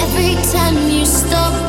Every time you stop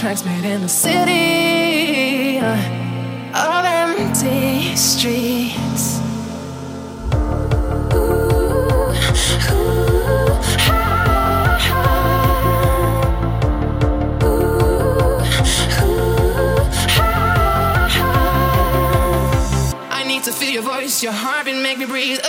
tracks made in the city uh, of empty streets. I need to feel your voice, your heartbeat make me breathe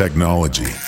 technology.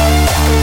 Música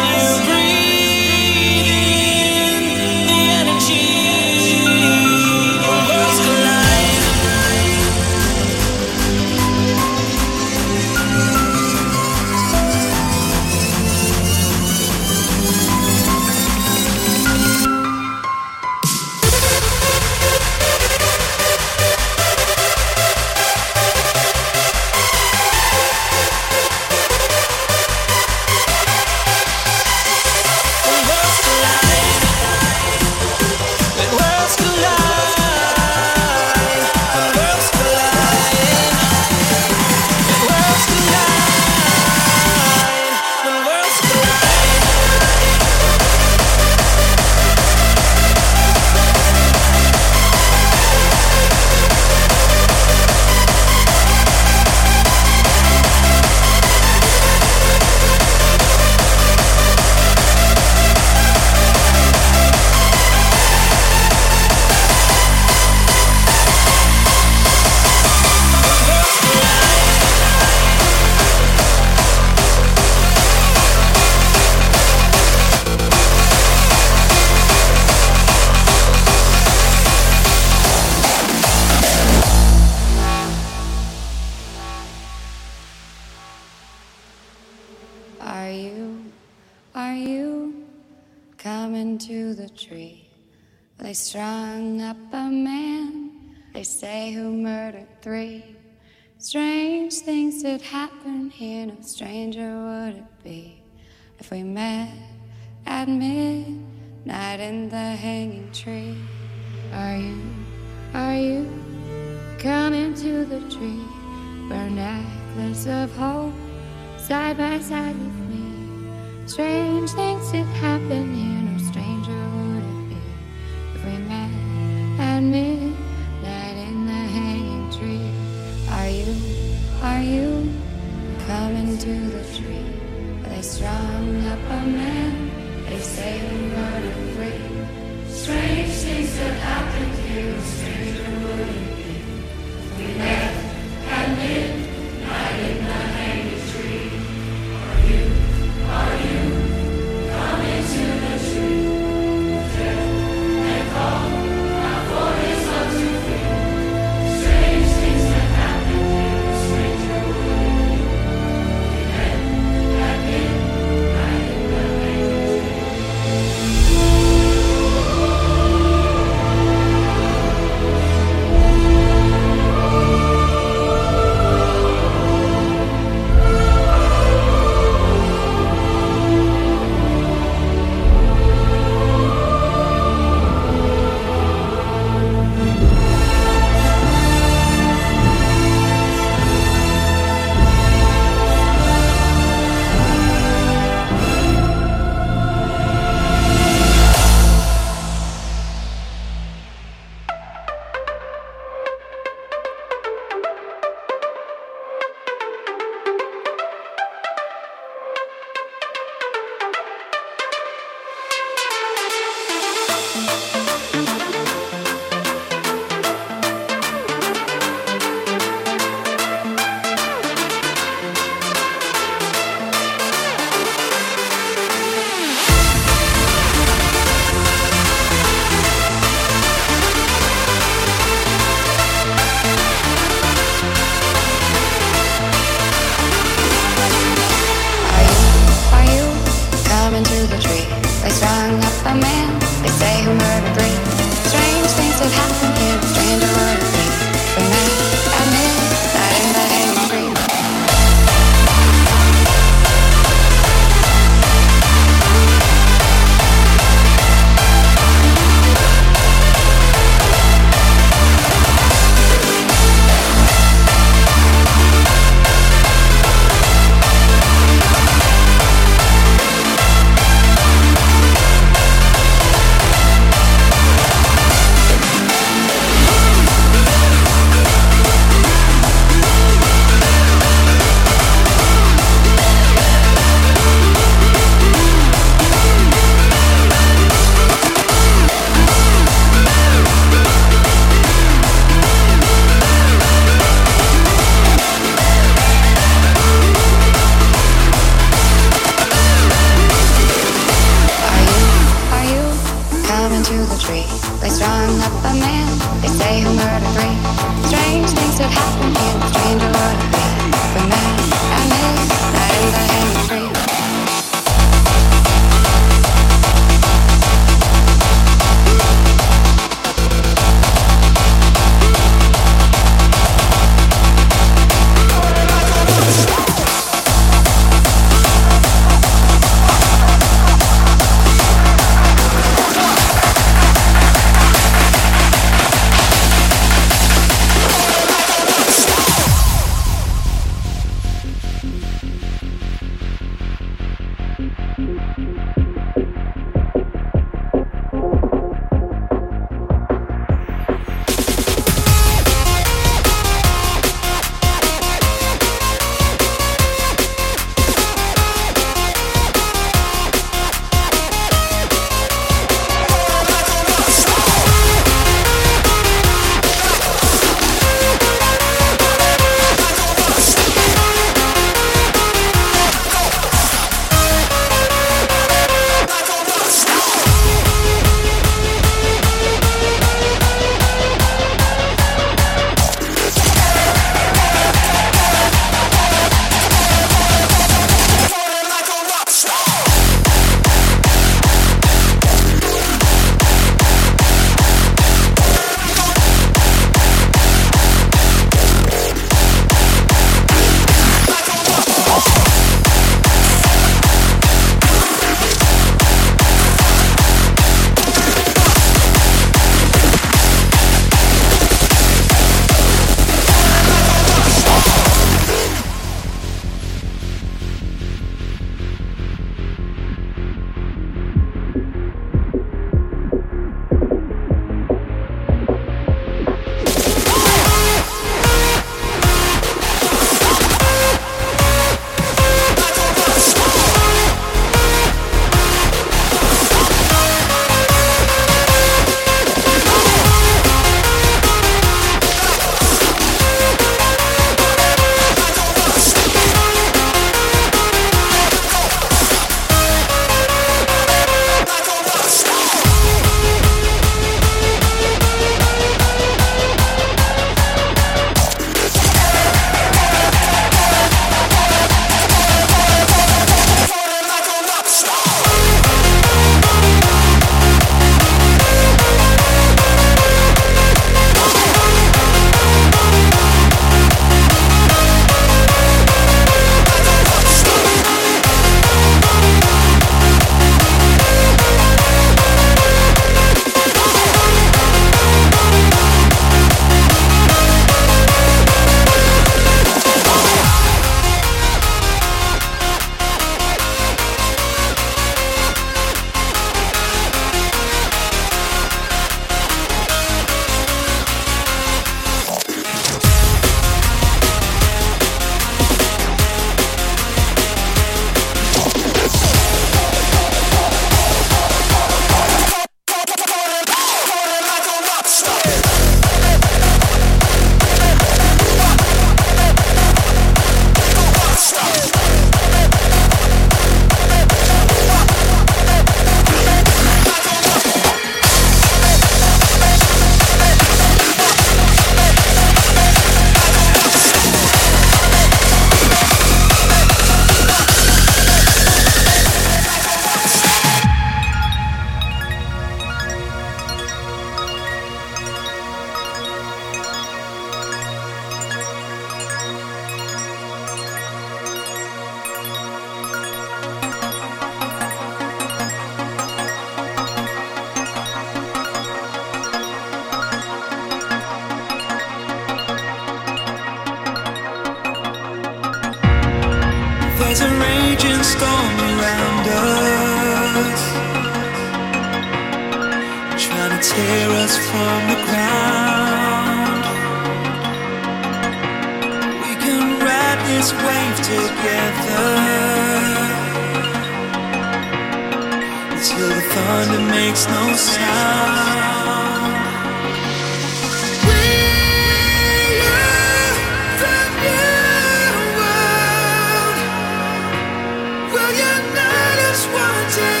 night is wanted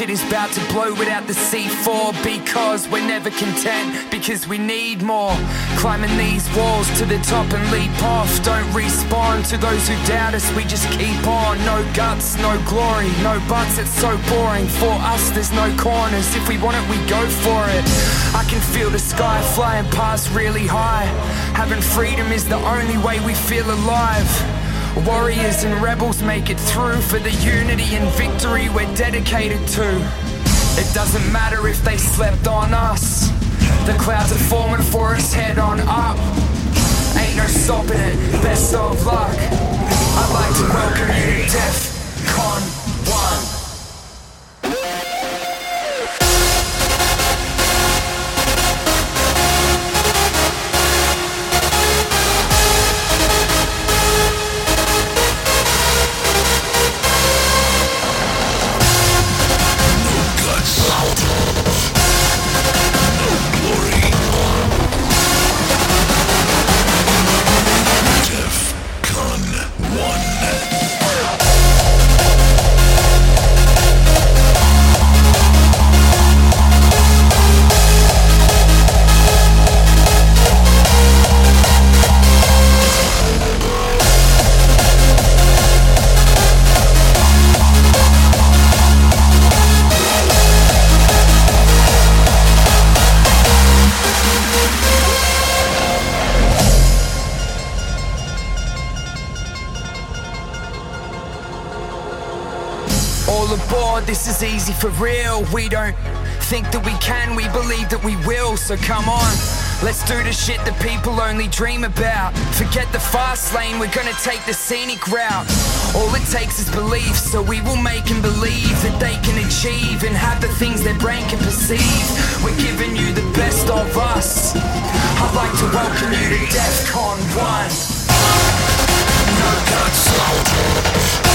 shit is about to blow without the C4 because we're never content because we need more. Climbing these walls to the top and leap off. Don't respond to those who doubt us, we just keep on. No guts, no glory, no buts, it's so boring. For us, there's no corners. If we want it, we go for it. I can feel the sky flying past really high. Having freedom is the only way we feel alive. Warriors and rebels make it through for the unity and victory we're dedicated to. It doesn't matter if they slept on us. The clouds are forming for us head on up. Ain't no stopping it, best of luck. I'd like to welcome you to DEF is easy for real. We don't think that we can, we believe that we will. So come on, let's do the shit that people only dream about. Forget the fast lane, we're gonna take the scenic route. All it takes is belief, so we will make them believe that they can achieve and have the things their brain can perceive. We're giving you the best of us. I'd like to welcome you to DEF CON 1. No guts, no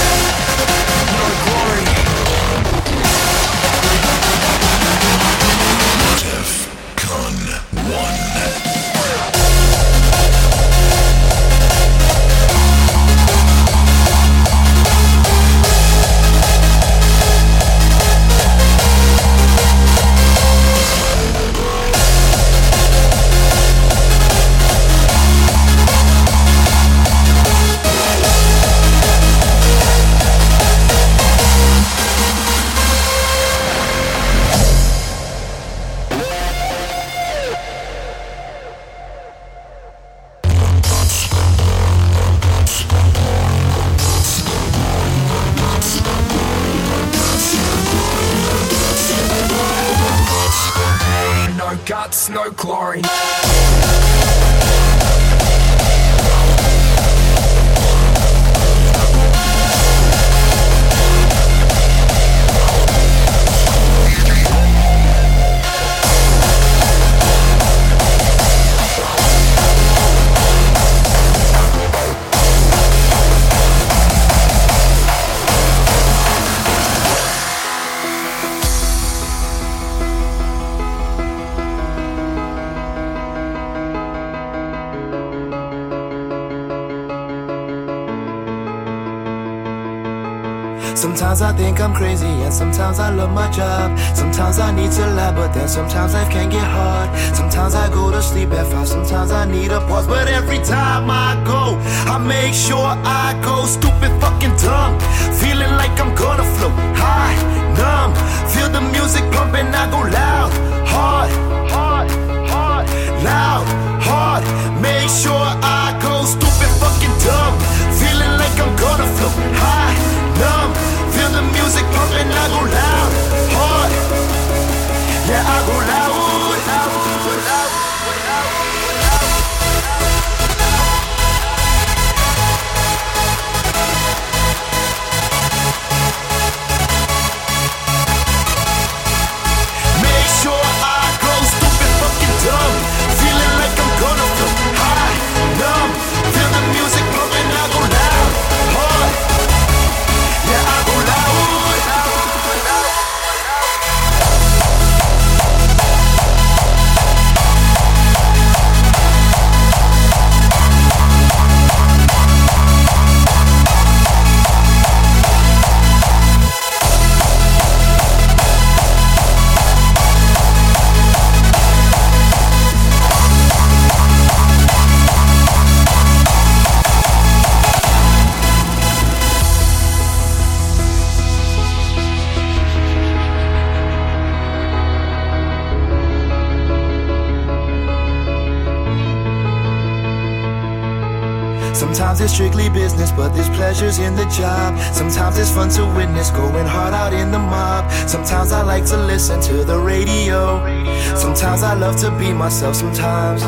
think I'm crazy, and sometimes I love my job. Sometimes I need to lie, but then sometimes life can get hard. Sometimes I go to sleep at five, sometimes I need a pause. But every time I go, I make sure I go stupid, fucking dumb. Feeling like I'm gonna float high, numb. Feel the music pumping, I go loud, hard, hard, hard, loud, hard. Make sure I go stupid, fucking dumb. Feeling like I'm gonna float high numb. Music pumping, I go loud, hard. Yeah, I go loud, It's strictly business, but there's pleasures in the job. Sometimes it's fun to witness going hard out in the mob. Sometimes I like to listen to the radio. Sometimes I love to be myself. Sometimes.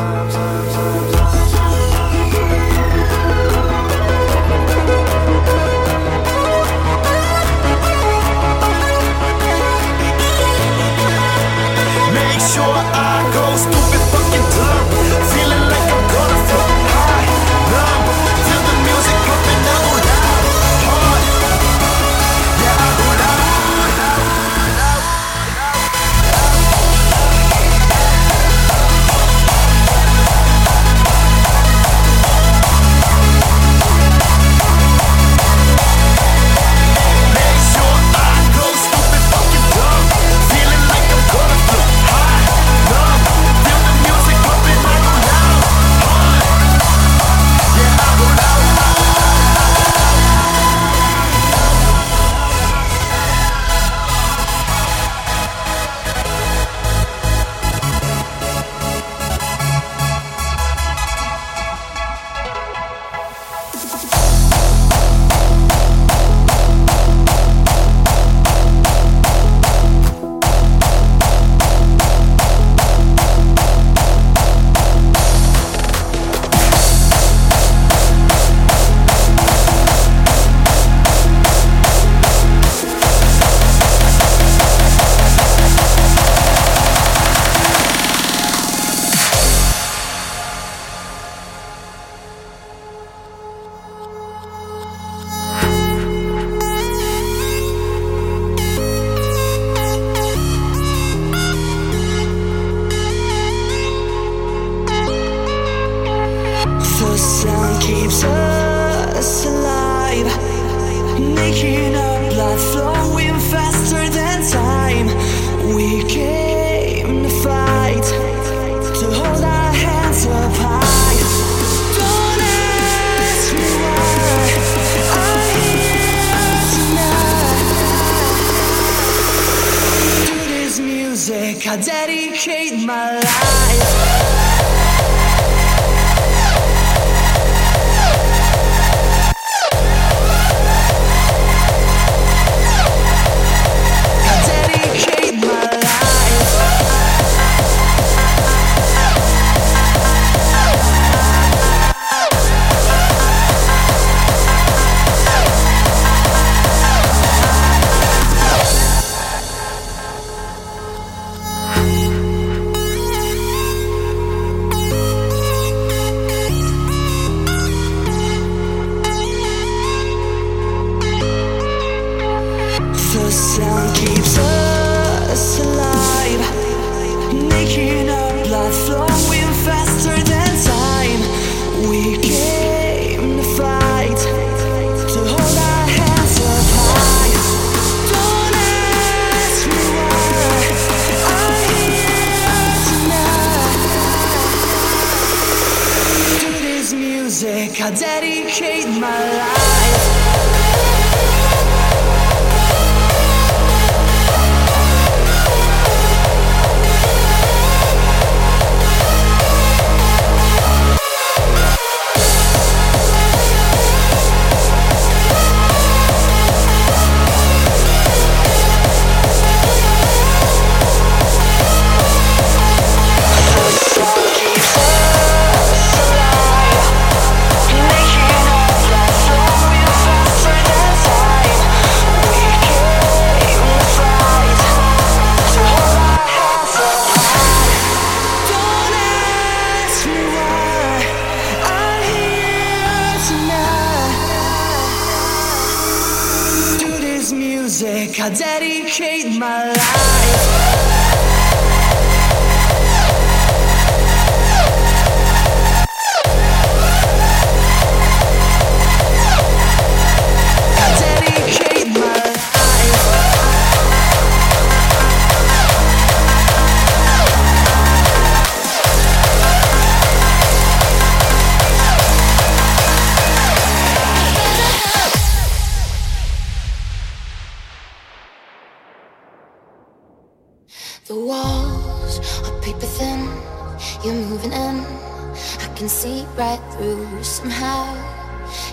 can see right through somehow.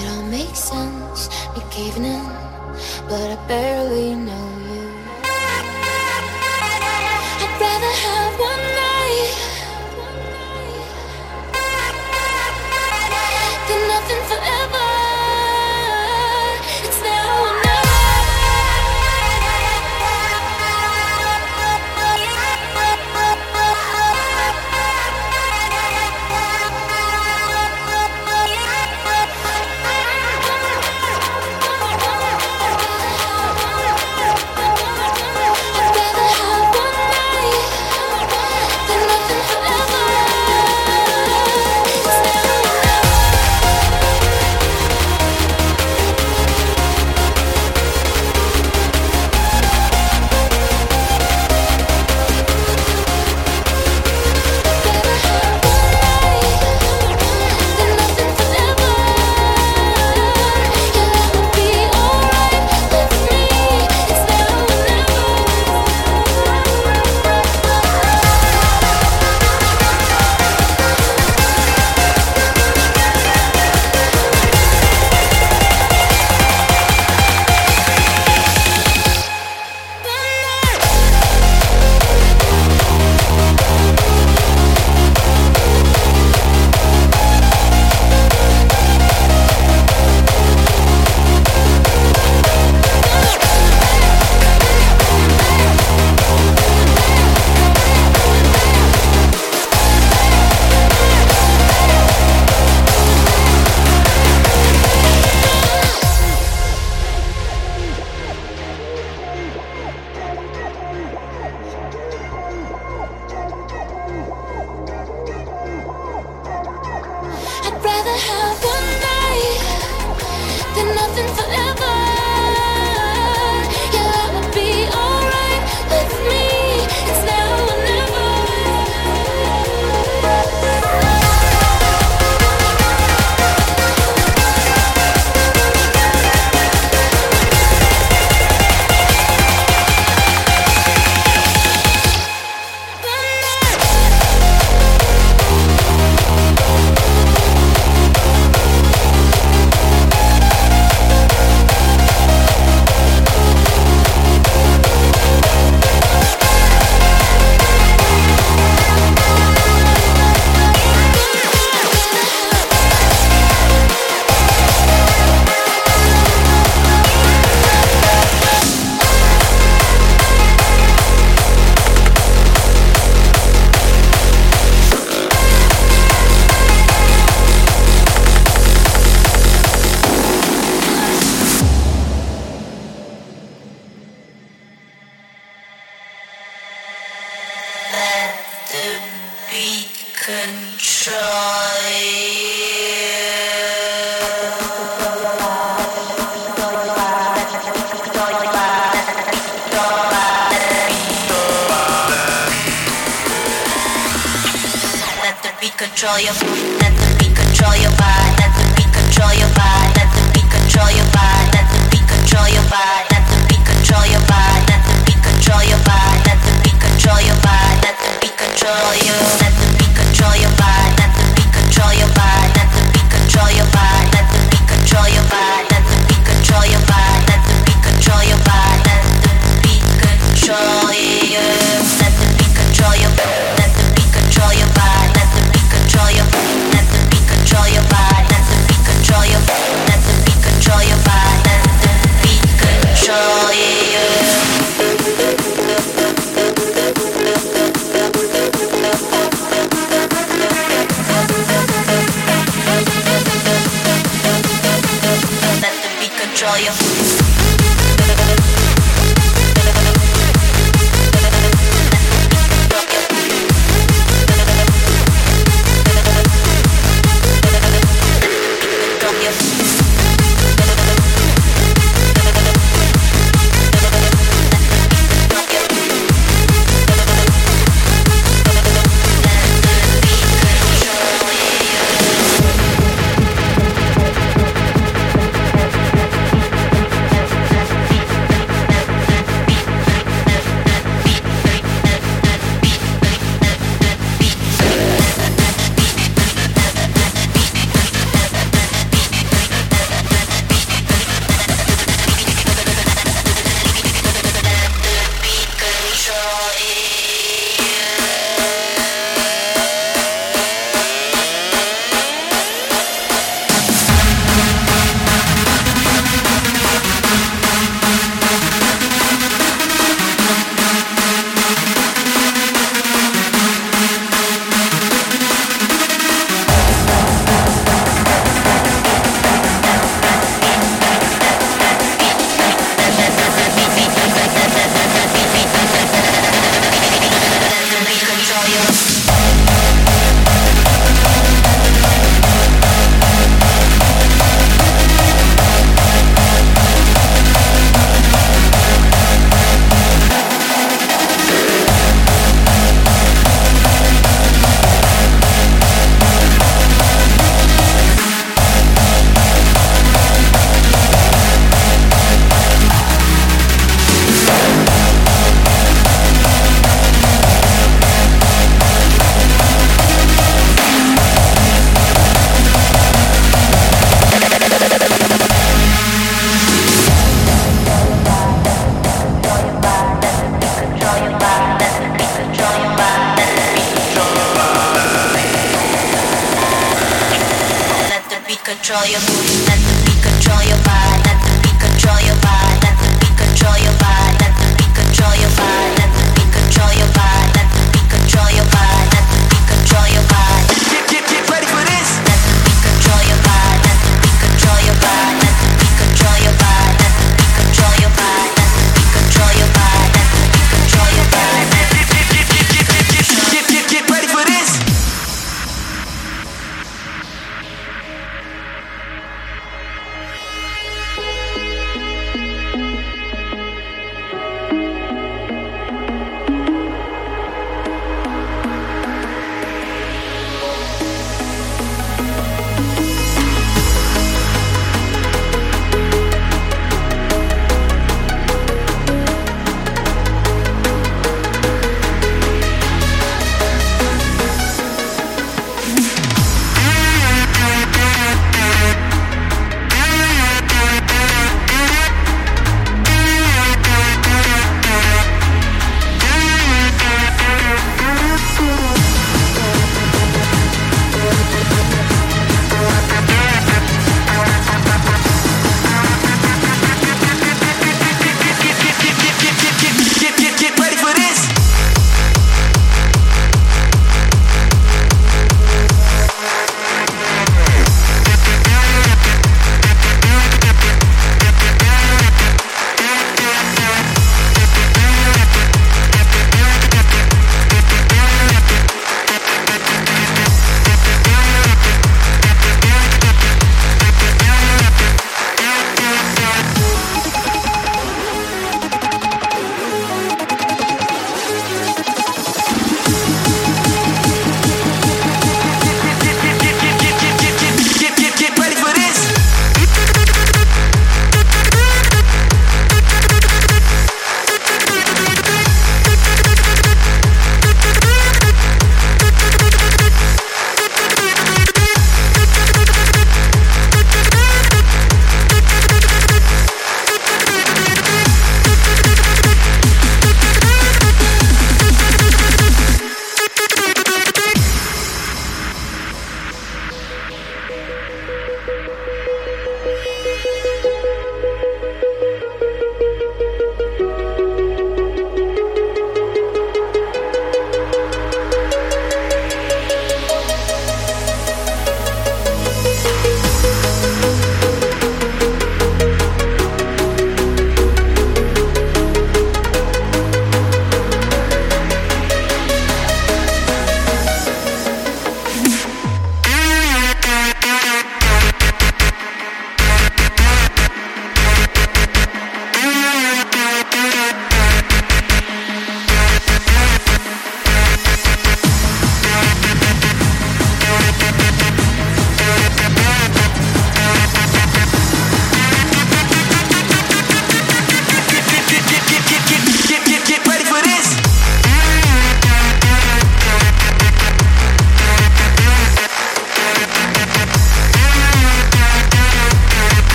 It all makes sense, you're caving in, but I barely know.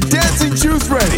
dancing juice ready.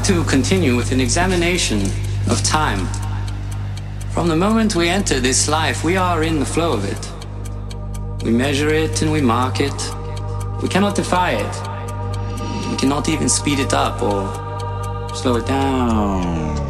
like to continue with an examination of time. From the moment we enter this life, we are in the flow of it. We measure it and we mark it. We cannot defy it. We cannot even speed it up or slow it down.